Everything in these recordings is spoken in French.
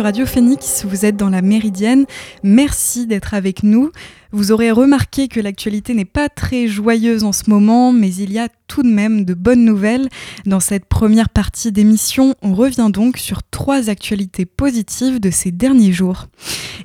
Radio Phoenix, vous êtes dans la Méridienne. Merci d'être avec nous. Vous aurez remarqué que l'actualité n'est pas très joyeuse en ce moment, mais il y a tout de même de bonnes nouvelles. Dans cette première partie d'émission, on revient donc sur trois actualités positives de ces derniers jours.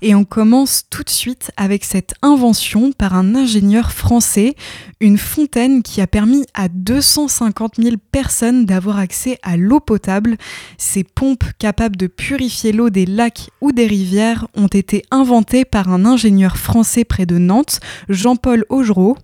Et on commence tout de suite avec cette invention par un ingénieur français, une fontaine qui a permis à 250 000 personnes d'avoir accès à l'eau potable. Ces pompes capables de purifier l'eau des lacs ou des rivières ont été inventées par un ingénieur français près de Nantes, Jean-Paul Augereau.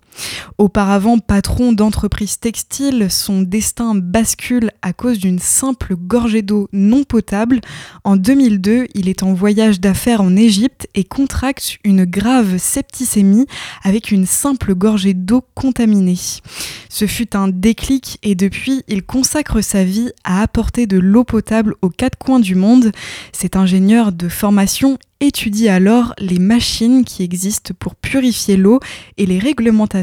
Auparavant patron d'entreprise textile, son destin bascule à cause d'une simple gorgée d'eau non potable. En 2002, il est en voyage d'affaires en Égypte et contracte une grave septicémie avec une simple gorgée d'eau contaminée. Ce fut un déclic et depuis, il consacre sa vie à apporter de l'eau potable aux quatre coins du monde. Cet ingénieur de formation étudie alors les machines qui existent pour purifier l'eau et les réglementations,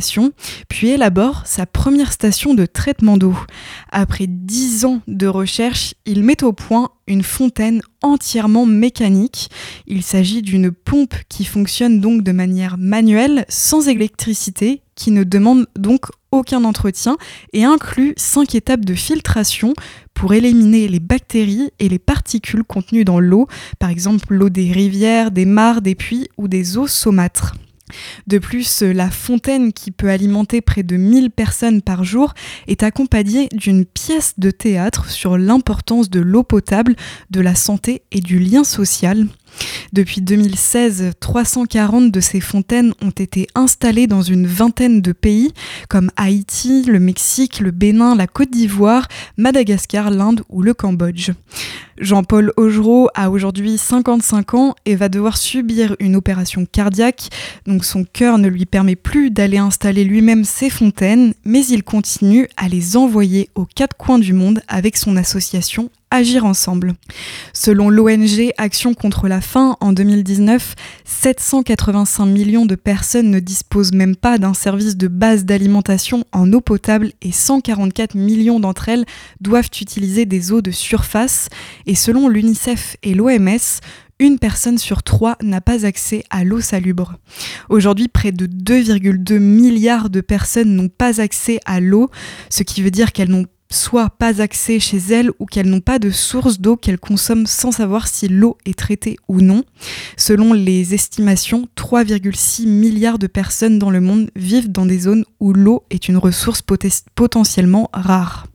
puis élabore sa première station de traitement d'eau. Après dix ans de recherche, il met au point une fontaine entièrement mécanique. Il s'agit d'une pompe qui fonctionne donc de manière manuelle, sans électricité, qui ne demande donc aucun entretien et inclut cinq étapes de filtration pour éliminer les bactéries et les particules contenues dans l'eau, par exemple l'eau des rivières, des mares, des puits ou des eaux saumâtres. De plus, la fontaine qui peut alimenter près de 1000 personnes par jour est accompagnée d'une pièce de théâtre sur l'importance de l'eau potable, de la santé et du lien social. Depuis 2016, 340 de ces fontaines ont été installées dans une vingtaine de pays comme Haïti, le Mexique, le Bénin, la Côte d'Ivoire, Madagascar, l'Inde ou le Cambodge. Jean-Paul Augereau a aujourd'hui 55 ans et va devoir subir une opération cardiaque, donc son cœur ne lui permet plus d'aller installer lui-même ses fontaines, mais il continue à les envoyer aux quatre coins du monde avec son association agir ensemble. Selon l'ONG Action contre la faim, en 2019, 785 millions de personnes ne disposent même pas d'un service de base d'alimentation en eau potable et 144 millions d'entre elles doivent utiliser des eaux de surface. Et selon l'UNICEF et l'OMS, une personne sur trois n'a pas accès à l'eau salubre. Aujourd'hui, près de 2,2 milliards de personnes n'ont pas accès à l'eau, ce qui veut dire qu'elles n'ont soit pas accès chez elles ou qu'elles n'ont pas de source d'eau qu'elles consomment sans savoir si l'eau est traitée ou non. Selon les estimations, 3,6 milliards de personnes dans le monde vivent dans des zones où l'eau est une ressource potentiellement rare.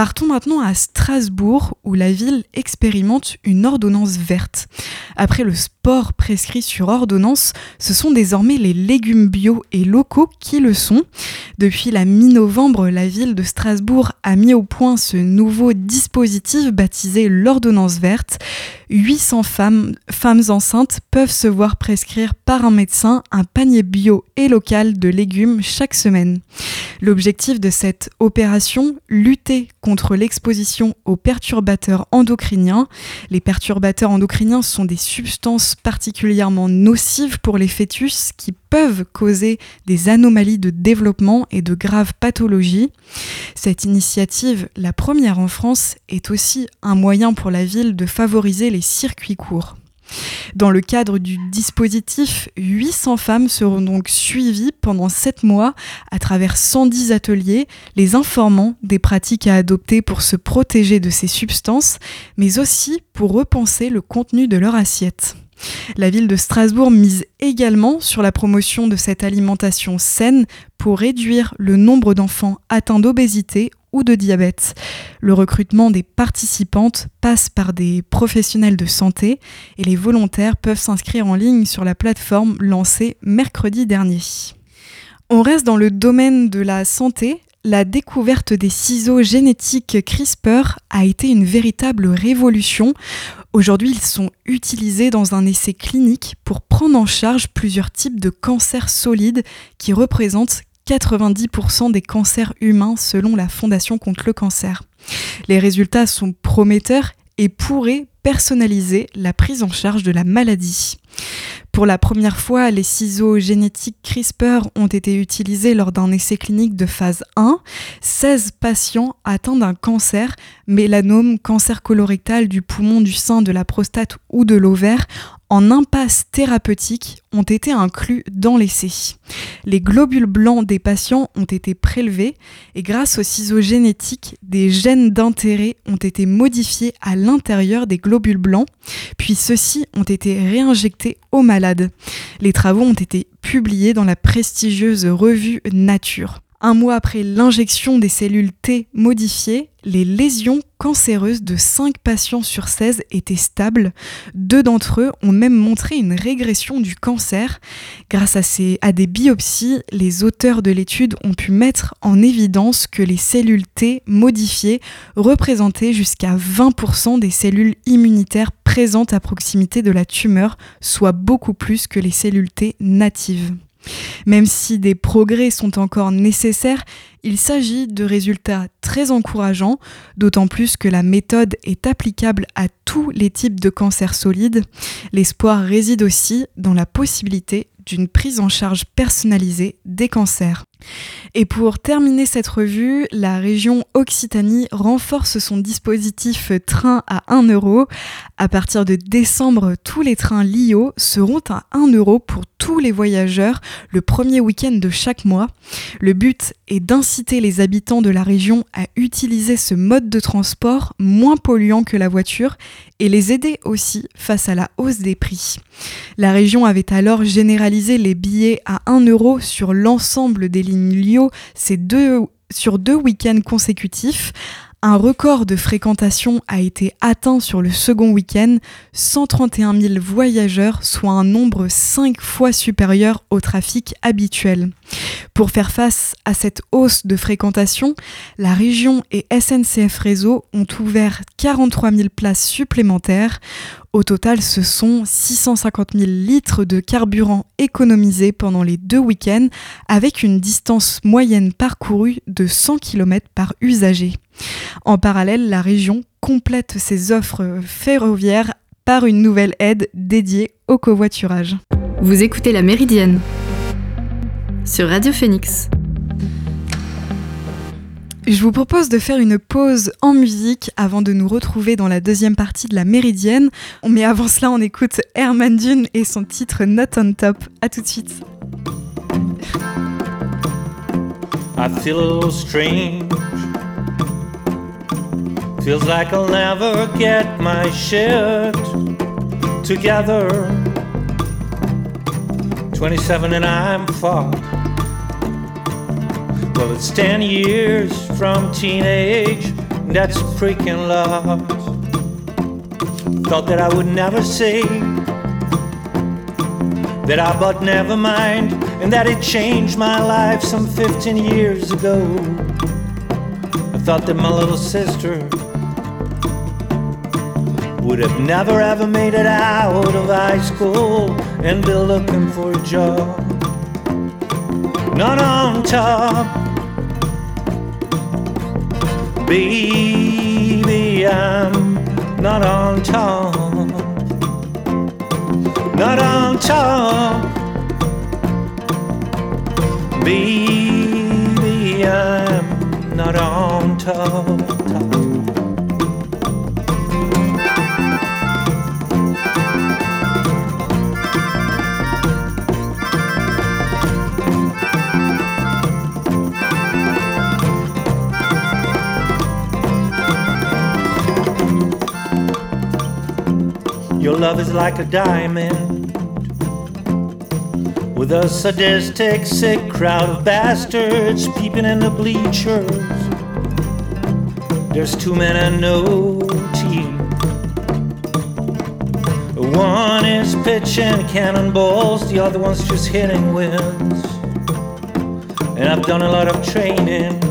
Partons maintenant à Strasbourg où la ville expérimente une ordonnance verte. Après le sport prescrit sur ordonnance, ce sont désormais les légumes bio et locaux qui le sont. Depuis la mi-novembre, la ville de Strasbourg a mis au point ce nouveau dispositif baptisé l'ordonnance verte. 800 femmes, femmes enceintes peuvent se voir prescrire par un médecin un panier bio et local de légumes chaque semaine. L'objectif de cette opération, lutter contre l'exposition aux perturbateurs endocriniens. Les perturbateurs endocriniens sont des substances particulièrement nocives pour les fœtus qui peuvent causer des anomalies de développement et de graves pathologies. Cette initiative, la première en France, est aussi un moyen pour la ville de favoriser les circuits courts. Dans le cadre du dispositif, 800 femmes seront donc suivies pendant 7 mois à travers 110 ateliers, les informant des pratiques à adopter pour se protéger de ces substances, mais aussi pour repenser le contenu de leur assiette. La ville de Strasbourg mise également sur la promotion de cette alimentation saine pour réduire le nombre d'enfants atteints d'obésité ou de diabète. Le recrutement des participantes passe par des professionnels de santé et les volontaires peuvent s'inscrire en ligne sur la plateforme lancée mercredi dernier. On reste dans le domaine de la santé la découverte des ciseaux génétiques CRISPR a été une véritable révolution. Aujourd'hui, ils sont utilisés dans un essai clinique pour prendre en charge plusieurs types de cancers solides qui représentent 90% des cancers humains selon la Fondation contre le cancer. Les résultats sont prometteurs et pourraient personnaliser la prise en charge de la maladie. Pour la première fois, les ciseaux génétiques CRISPR ont été utilisés lors d'un essai clinique de phase 1. 16 patients atteints d'un cancer, mélanome, cancer colorectal du poumon, du sein, de la prostate ou de l'ovaire, en impasse thérapeutique ont été inclus dans l'essai. Les globules blancs des patients ont été prélevés et grâce aux ciseaux génétiques, des gènes d'intérêt ont été modifiés à l'intérieur des globules blancs, puis ceux-ci ont été réinjectés aux malades. Les travaux ont été publiés dans la prestigieuse revue Nature. Un mois après l'injection des cellules T modifiées, les lésions cancéreuses de 5 patients sur 16 étaient stables. Deux d'entre eux ont même montré une régression du cancer. Grâce à, des biopsies, les auteurs de l'étude ont pu mettre en évidence que les cellules T modifiées représentaient jusqu'à 20% des cellules immunitaires présentes à proximité de la tumeur, soit beaucoup plus que les cellules T natives. Même si des progrès sont encore nécessaires, il s'agit de résultats très encourageants, d'autant plus que la méthode est applicable à tous les types de cancers solides. L'espoir réside aussi dans la possibilité d'une prise en charge personnalisée des cancers. Et pour terminer cette revue, la région Occitanie renforce son dispositif train à 1 euro. À partir de décembre, tous les trains LIO seront à 1 euro pour tous les voyageurs le premier week-end de chaque mois. Le but est d'inciter les habitants de la région à utiliser ce mode de transport moins polluant que la voiture et les aider aussi face à la hausse des prix. La région avait alors généralisé les billets à 1 euro sur l'ensemble des lignes LIO deux, sur deux week-ends consécutifs. Un record de fréquentation a été atteint sur le second week-end, 131 000 voyageurs, soit un nombre 5 fois supérieur au trafic habituel. Pour faire face à cette hausse de fréquentation, la région et SNCF Réseau ont ouvert 43 000 places supplémentaires. Au total, ce sont 650 000 litres de carburant économisés pendant les deux week-ends, avec une distance moyenne parcourue de 100 km par usager. En parallèle, la région complète ses offres ferroviaires par une nouvelle aide dédiée au covoiturage. Vous écoutez La Méridienne sur Radio Phoenix. Je vous propose de faire une pause en musique avant de nous retrouver dans la deuxième partie de la Méridienne. Mais avant cela, on écoute Herman Dune et son titre Not on Top. A tout de suite. I feel a little strange. Feels like I'll never get my shit together. 27 and I'm fucked. Well, it's 10 years from teenage, that's freaking love. Thought that I would never say that I but never mind, and that it changed my life some 15 years ago. I thought that my little sister would have never ever made it out of high school and be looking for a job. Not on top Baby, I'm not on top. Not on top. Baby, I'm not on top. Love is like a diamond with a sadistic, sick crowd of bastards peeping in the bleachers. There's two men and no team. One is pitching cannonballs, the other one's just hitting wins. And I've done a lot of training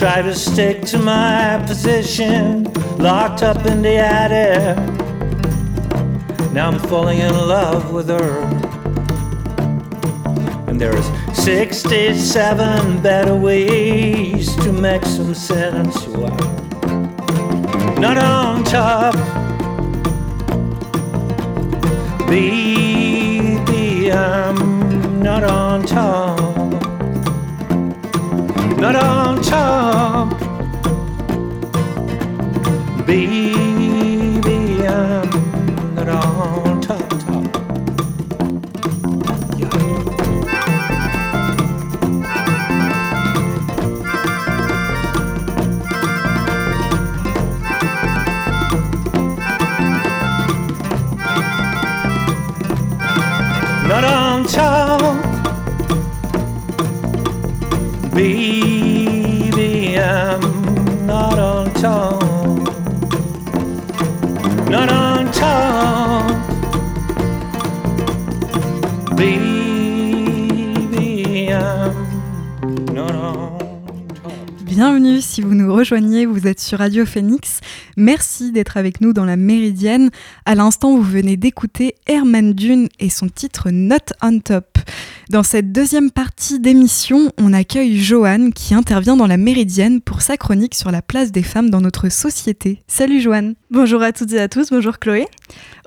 try to stick to my position locked up in the attic. Now I'm falling in love with her. And there's 67 better ways to make some sense. Why? Not on top. Baby, I'm not on top. Not on top. Radio Phoenix. Merci d'être avec nous dans la Méridienne. À l'instant, vous venez d'écouter Herman Dune et son titre Not on Top. Dans cette deuxième partie d'émission, on accueille Joanne qui intervient dans la Méridienne pour sa chronique sur la place des femmes dans notre société. Salut Joanne. Bonjour à toutes et à tous, bonjour Chloé.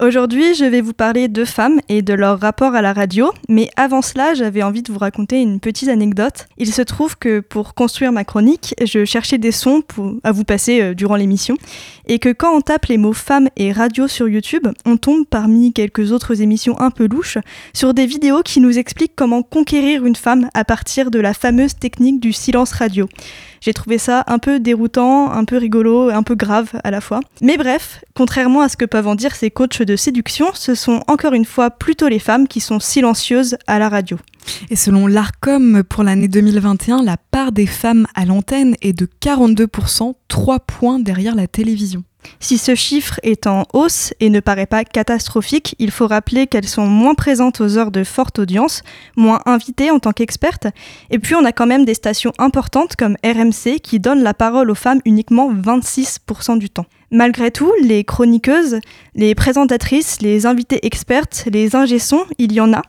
Aujourd'hui, je vais vous parler de femmes et de leur rapport à la radio, mais avant cela, j'avais envie de vous raconter une petite anecdote. Il se trouve que pour construire ma chronique, je cherchais des sons à vous passer euh, durant l'émission, et que quand on tape les mots femmes et radio sur YouTube, on tombe parmi quelques autres émissions un peu louches sur des vidéos qui nous expliquent comment conquérir une femme à partir de la fameuse technique du silence radio. J'ai trouvé ça un peu déroutant, un peu rigolo, un peu grave à la fois. Mais bref, contrairement à ce que peuvent en dire ces coachs de séduction, ce sont encore une fois plutôt les femmes qui sont silencieuses à la radio. Et selon l'ARCOM, pour l'année 2021, la part des femmes à l'antenne est de 42%, 3 points derrière la télévision. Si ce chiffre est en hausse et ne paraît pas catastrophique, il faut rappeler qu'elles sont moins présentes aux heures de forte audience, moins invitées en tant qu'expertes, et puis on a quand même des stations importantes comme RMC qui donnent la parole aux femmes uniquement 26% du temps. Malgré tout, les chroniqueuses, les présentatrices, les invitées expertes, les ingé-sons, il y en a,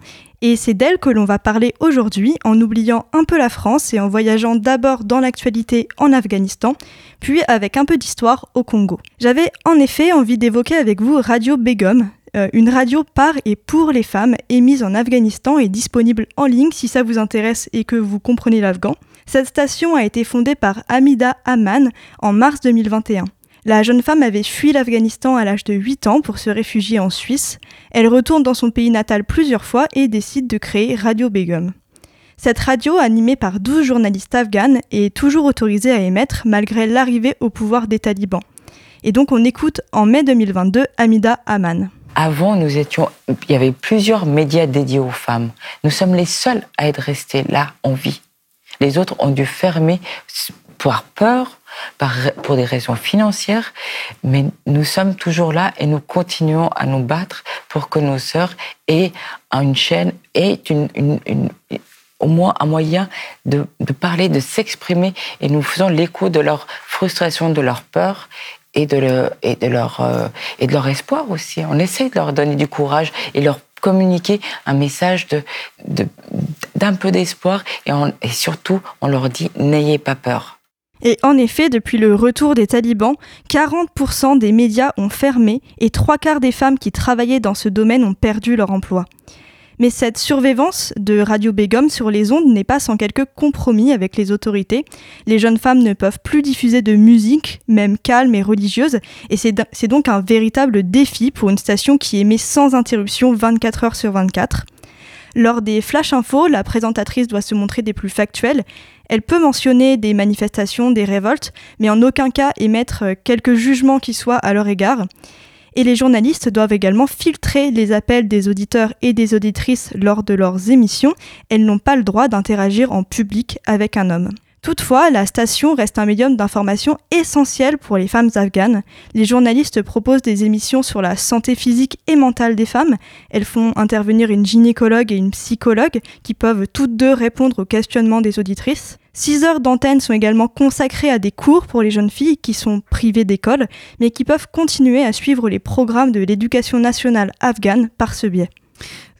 et c'est d'elles que l'on va parler aujourd'hui en oubliant un peu la France et en voyageant d'abord dans l'actualité en Afghanistan, puis avec un peu d'histoire au Congo. J'avais en effet envie d'évoquer avec vous Radio Begum, euh, une radio par et pour les femmes émise en Afghanistan et disponible en ligne si ça vous intéresse et que vous comprenez l'afghan. Cette station a été fondée par Hamida Aman en mars 2021. La jeune femme avait fui l'Afghanistan à l'âge de 8 ans pour se réfugier en Suisse. Elle retourne dans son pays natal plusieurs fois et décide de créer Radio Begum. Cette radio, animée par 12 journalistes afghanes, est toujours autorisée à émettre malgré l'arrivée au pouvoir des talibans. Et donc on écoute en mai 2022 Hamida Aman. Avant, nous étions, il y avait plusieurs médias dédiés aux femmes. Nous sommes les seuls à être restés là en vie. Les autres ont dû fermer par peur, par, pour des raisons financières, mais nous sommes toujours là et nous continuons à nous battre pour que nos sœurs aient une chaîne, aient au moins un moyen de, parler, de s'exprimer, et nous faisons l'écho de leur frustration, de leur peur euh, et de leur espoir aussi. On essaie de leur donner du courage et leur communiquer un message d'un peu d'espoir et surtout on leur dit n'ayez pas peur. Et en effet, depuis le retour des talibans, 40% des médias ont fermé et trois quarts des femmes qui travaillaient dans ce domaine ont perdu leur emploi. Mais cette survivance de Radio Begum sur les ondes n'est pas sans quelques compromis avec les autorités. Les jeunes femmes ne peuvent plus diffuser de musique, même calme et religieuse, et c'est donc un véritable défi pour une station qui émet sans interruption 24 heures sur 24. Lors des flash infos, la présentatrice doit se montrer des plus factuelles. Elle peut mentionner des manifestations, des révoltes, mais en aucun cas émettre quelques jugements qui soient à leur égard. Et les journalistes doivent également filtrer les appels des auditeurs et des auditrices lors de leurs émissions. Elles n'ont pas le droit d'interagir en public avec un homme. Toutefois, la station reste un médium d'information essentiel pour les femmes afghanes. Les journalistes proposent des émissions sur la santé physique et mentale des femmes. Elles font intervenir une gynécologue et une psychologue qui peuvent toutes deux répondre aux questionnements des auditrices. Six heures d'antenne sont également consacrées à des cours pour les jeunes filles qui sont privées d'école, mais qui peuvent continuer à suivre les programmes de l'éducation nationale afghane par ce biais.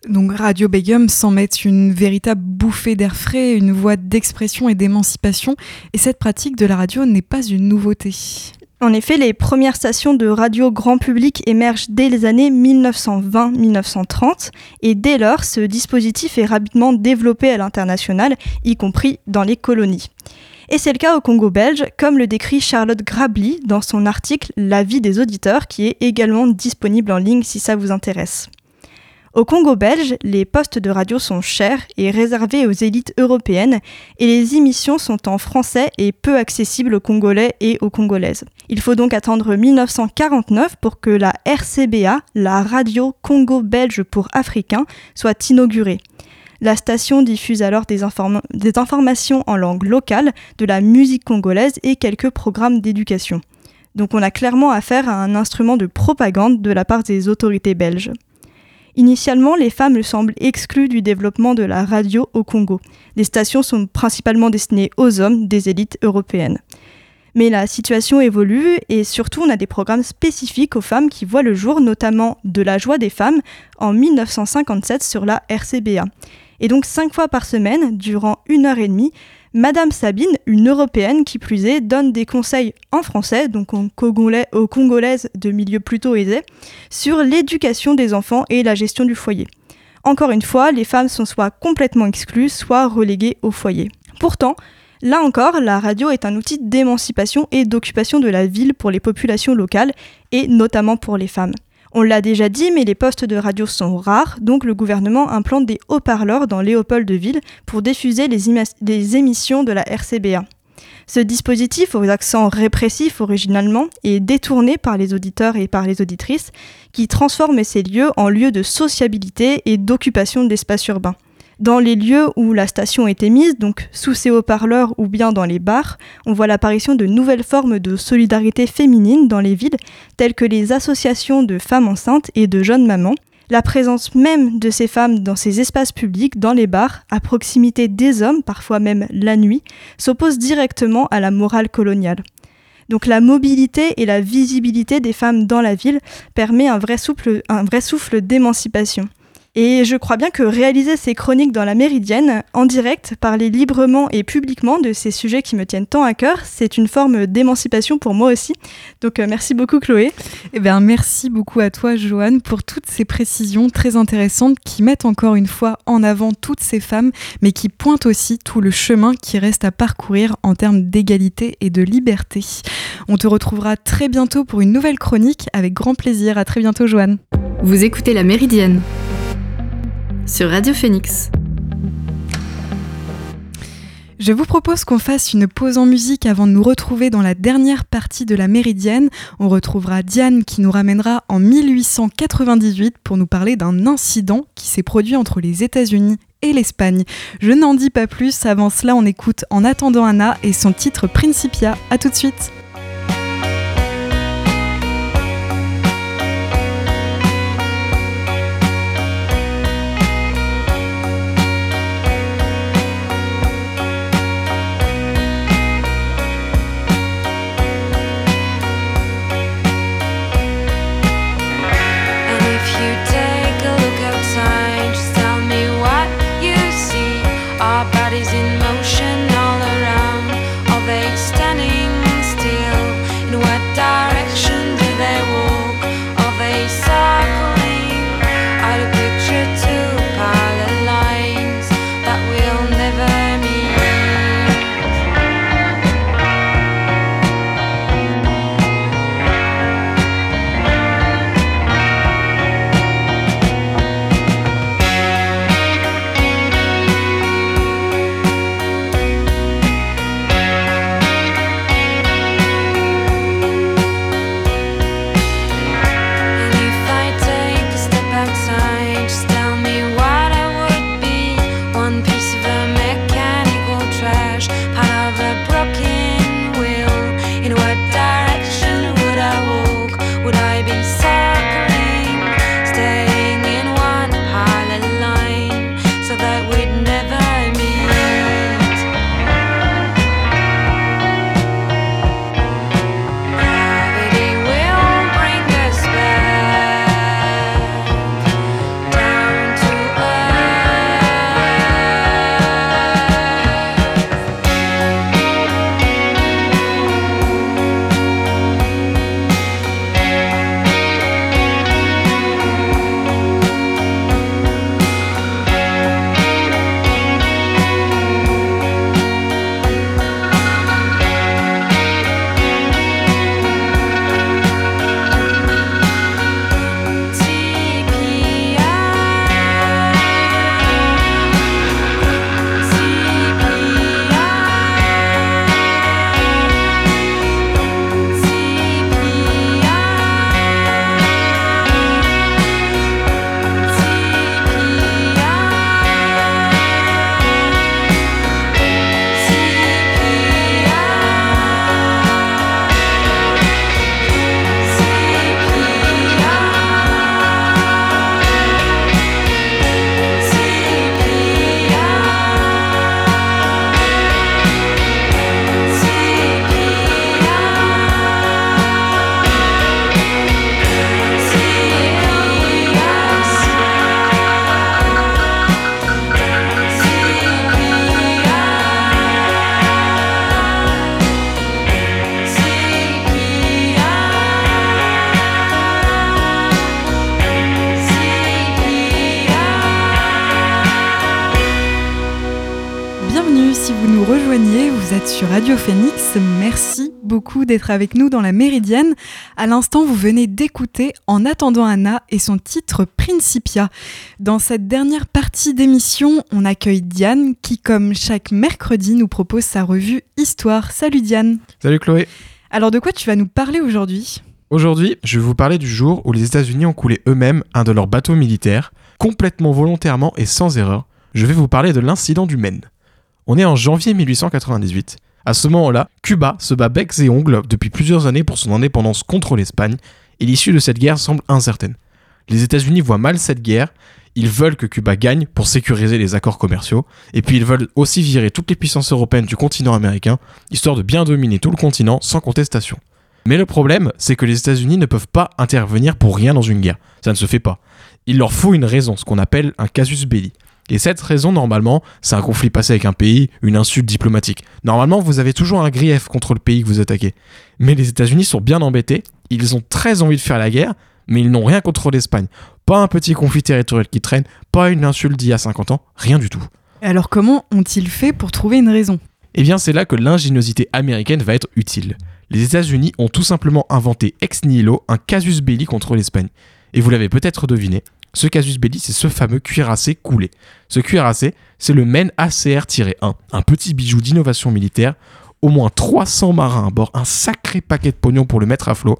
Donc Radio Begum s'en met une véritable bouffée d'air frais, une voie d'expression et d'émancipation, et cette pratique de la radio n'est pas une nouveauté. En effet, les premières stations de radio grand public émergent dès les années 1920-1930 et dès lors, ce dispositif est rapidement développé à l'international, y compris dans les colonies. Et c'est le cas au Congo belge, comme le décrit Charlotte Grably dans son article La vie des auditeurs, qui est également disponible en ligne si ça vous intéresse. Au Congo belge, les postes de radio sont chers et réservés aux élites européennes et les émissions sont en français et peu accessibles aux Congolais et aux Congolaises. Il faut donc attendre 1949 pour que la RCBA, la radio Congo-Belge pour Africains, soit inaugurée. La station diffuse alors des, des, informations en langue locale, de la musique congolaise et quelques programmes d'éducation. Donc on a clairement affaire à un instrument de propagande de la part des autorités belges. Initialement, les femmes semblent exclues du développement de la radio au Congo. Les stations sont principalement destinées aux hommes des élites européennes. Mais la situation évolue et surtout on a des programmes spécifiques aux femmes qui voient le jour, notamment De la joie des femmes en 1957 sur la RCBA. Et donc cinq fois par semaine, durant une heure et demie, Madame Sabine, une européenne qui plus est, donne des conseils en français, donc aux, Congolais, aux Congolaises de milieu plutôt aisé, sur l'éducation des enfants et la gestion du foyer. Encore une fois, les femmes sont soit complètement exclues, soit reléguées au foyer. Pourtant, là encore, la radio est un outil d'émancipation et d'occupation de la ville pour les populations locales, et notamment pour les femmes. On l'a déjà dit, mais les postes de radio sont rares, donc le gouvernement implante des haut-parleurs dans Léopoldville pour diffuser les, émissions de la RCBA. Ce dispositif, aux accents répressifs originalement, est détourné par les auditeurs et par les auditrices, qui transforment ces lieux en lieux de sociabilité et d'occupation d'espaces urbains. Dans les lieux où la station est émise, donc sous ses haut-parleurs ou bien dans les bars, on voit l'apparition de nouvelles formes de solidarité féminine dans les villes, telles que les associations de femmes enceintes et de jeunes mamans. La présence même de ces femmes dans ces espaces publics, dans les bars, à proximité des hommes, parfois même la nuit, s'oppose directement à la morale coloniale. Donc la mobilité et la visibilité des femmes dans la ville permet un vrai souffle, un vrai souffle d'émancipation. Et je crois bien que réaliser ces chroniques dans la Méridienne, en direct, parler librement et publiquement de ces sujets qui me tiennent tant à cœur, c'est une forme d'émancipation pour moi aussi. Donc euh, merci beaucoup Chloé. Eh bien merci beaucoup à toi Joanne pour toutes ces précisions très intéressantes qui mettent encore une fois en avant toutes ces femmes, mais qui pointent aussi tout le chemin qui reste à parcourir en termes d'égalité et de liberté. On te retrouvera très bientôt pour une nouvelle chronique avec grand plaisir. À très bientôt Joanne. Vous écoutez la Méridienne sur Radio Phoenix. Je vous propose qu'on fasse une pause en musique avant de nous retrouver dans la dernière partie de la Méridienne. On retrouvera Diane qui nous ramènera en 1898 pour nous parler d'un incident qui s'est produit entre les États-Unis et l'Espagne. Je n'en dis pas plus, avant cela on écoute En attendant Anna et son titre Principia. A tout de suite. Vous êtes sur Radio Phoenix. Merci beaucoup d'être avec nous dans la Méridienne. À l'instant, vous venez d'écouter En attendant Anna et son titre Principia. Dans cette dernière partie d'émission, on accueille Diane qui, comme chaque mercredi, nous propose sa revue Histoire. Salut Diane. Salut Chloé. Alors de quoi tu vas nous parler aujourd'hui? Aujourd'hui, je vais vous parler du jour où les États-Unis ont coulé eux-mêmes un de leurs bateaux militaires, complètement volontairement et sans erreur. Je vais vous parler de l'incident du Maine. On est en janvier 1898. À ce moment-là, Cuba se bat becs et ongles depuis plusieurs années pour son indépendance contre l'Espagne, et l'issue de cette guerre semble incertaine. Les États-Unis voient mal cette guerre, ils veulent que Cuba gagne pour sécuriser les accords commerciaux, et puis ils veulent aussi virer toutes les puissances européennes du continent américain, histoire de bien dominer tout le continent sans contestation. Mais le problème, c'est que les États-Unis ne peuvent pas intervenir pour rien dans une guerre. Ça ne se fait pas. Il leur faut une raison, ce qu'on appelle un casus belli. Et cette raison, normalement, c'est un conflit passé avec un pays, une insulte diplomatique. Normalement, vous avez toujours un grief contre le pays que vous attaquez. Mais les États-Unis sont bien embêtés, ils ont très envie de faire la guerre, mais ils n'ont rien contre l'Espagne. Pas un petit conflit territorial qui traîne, pas une insulte d'il y a 50 ans, rien du tout. Alors comment ont-ils fait pour trouver une raison? Eh bien, c'est là que l'ingéniosité américaine va être utile. Les États-Unis ont tout simplement inventé ex nihilo un casus belli contre l'Espagne. Et vous l'avez peut-être deviné, ce casus belli, c'est ce fameux cuirassé coulé. Ce cuirassé, c'est le Maine ACR-1, un petit bijou d'innovation militaire, au moins 300 marins à bord, un sacré paquet de pognon pour le mettre à flot.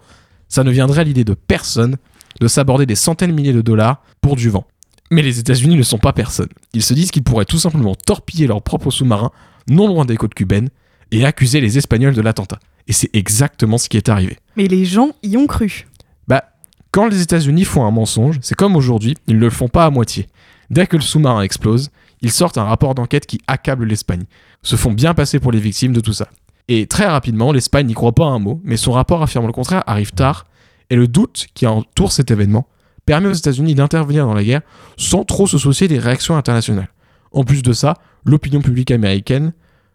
Ça ne viendrait à l'idée de personne de s'aborder des centaines de milliers de dollars pour du vent. Mais les États-Unis ne sont pas personne. Ils se disent qu'ils pourraient tout simplement torpiller leurs propres sous-marins non loin des côtes cubaines et accuser les Espagnols de l'attentat. Et c'est exactement ce qui est arrivé. Mais les gens y ont cru. Quand les États-Unis font un mensonge, c'est comme aujourd'hui, ils ne le font pas à moitié. Dès que le sous-marin explose, ils sortent un rapport d'enquête qui accable l'Espagne, se font bien passer pour les victimes de tout ça. Et très rapidement, l'Espagne n'y croit pas un mot, mais son rapport affirme le contraire arrive tard, et le doute qui entoure cet événement permet aux États-Unis d'intervenir dans la guerre sans trop se soucier des réactions internationales. En plus de ça, l'opinion publique américaine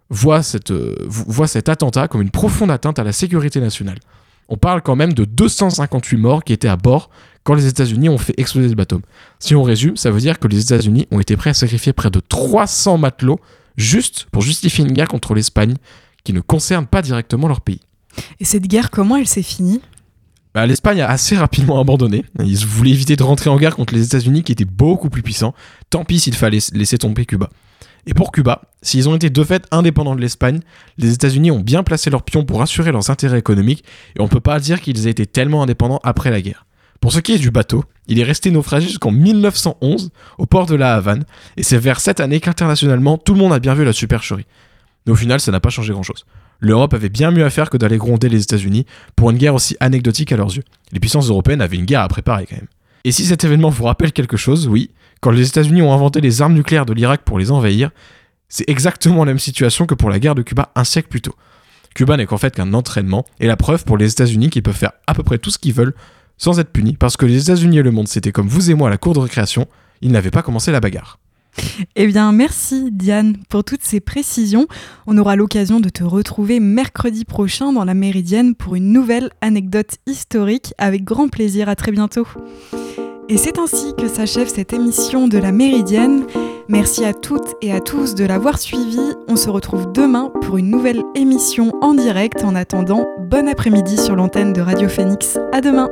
voit, euh, voit cet attentat comme une profonde atteinte à la sécurité nationale. On parle quand même de 258 morts qui étaient à bord quand les États-Unis ont fait exploser le bateau. Si on résume, ça veut dire que les États-Unis ont été prêts à sacrifier près de 300 matelots juste pour justifier une guerre contre l'Espagne qui ne concerne pas directement leur pays. Et cette guerre, comment elle s'est finie? Bah, L'Espagne a assez rapidement abandonné. Ils voulaient éviter de rentrer en guerre contre les États-Unis qui étaient beaucoup plus puissants. Tant pis s'il fallait laisser tomber Cuba. Et pour Cuba, s'ils ont été de fait indépendants de l'Espagne, les États-Unis ont bien placé leurs pions pour assurer leurs intérêts économiques et on ne peut pas dire qu'ils aient été tellement indépendants après la guerre. Pour ce qui est du bateau, il est resté naufragé jusqu'en 1911 au port de la Havane et c'est vers cette année qu'internationalement tout le monde a bien vu la supercherie. Mais au final, ça n'a pas changé grand-chose. L'Europe avait bien mieux à faire que d'aller gronder les États-Unis pour une guerre aussi anecdotique à leurs yeux. Les puissances européennes avaient une guerre à préparer quand même. Et si cet événement vous rappelle quelque chose, oui, quand les États-Unis ont inventé les armes nucléaires de l'Irak pour les envahir, c'est exactement la même situation que pour la guerre de Cuba un siècle plus tôt. Cuba n'est qu'en fait qu'un entraînement, et la preuve pour les États-Unis qu'ils peuvent faire à peu près tout ce qu'ils veulent sans être punis, parce que les États-Unis et le monde c'était comme vous et moi à la cour de récréation, ils n'avaient pas commencé la bagarre. Eh bien, merci Diane pour toutes ces précisions. On aura l'occasion de te retrouver mercredi prochain dans la Méridienne pour une nouvelle anecdote historique avec grand plaisir. À très bientôt. Et c'est ainsi que s'achève cette émission de la Méridienne. Merci à toutes et à tous de l'avoir suivi. On se retrouve demain pour une nouvelle émission en direct. En attendant, bon après-midi sur l'antenne de Radio Phoenix. À demain.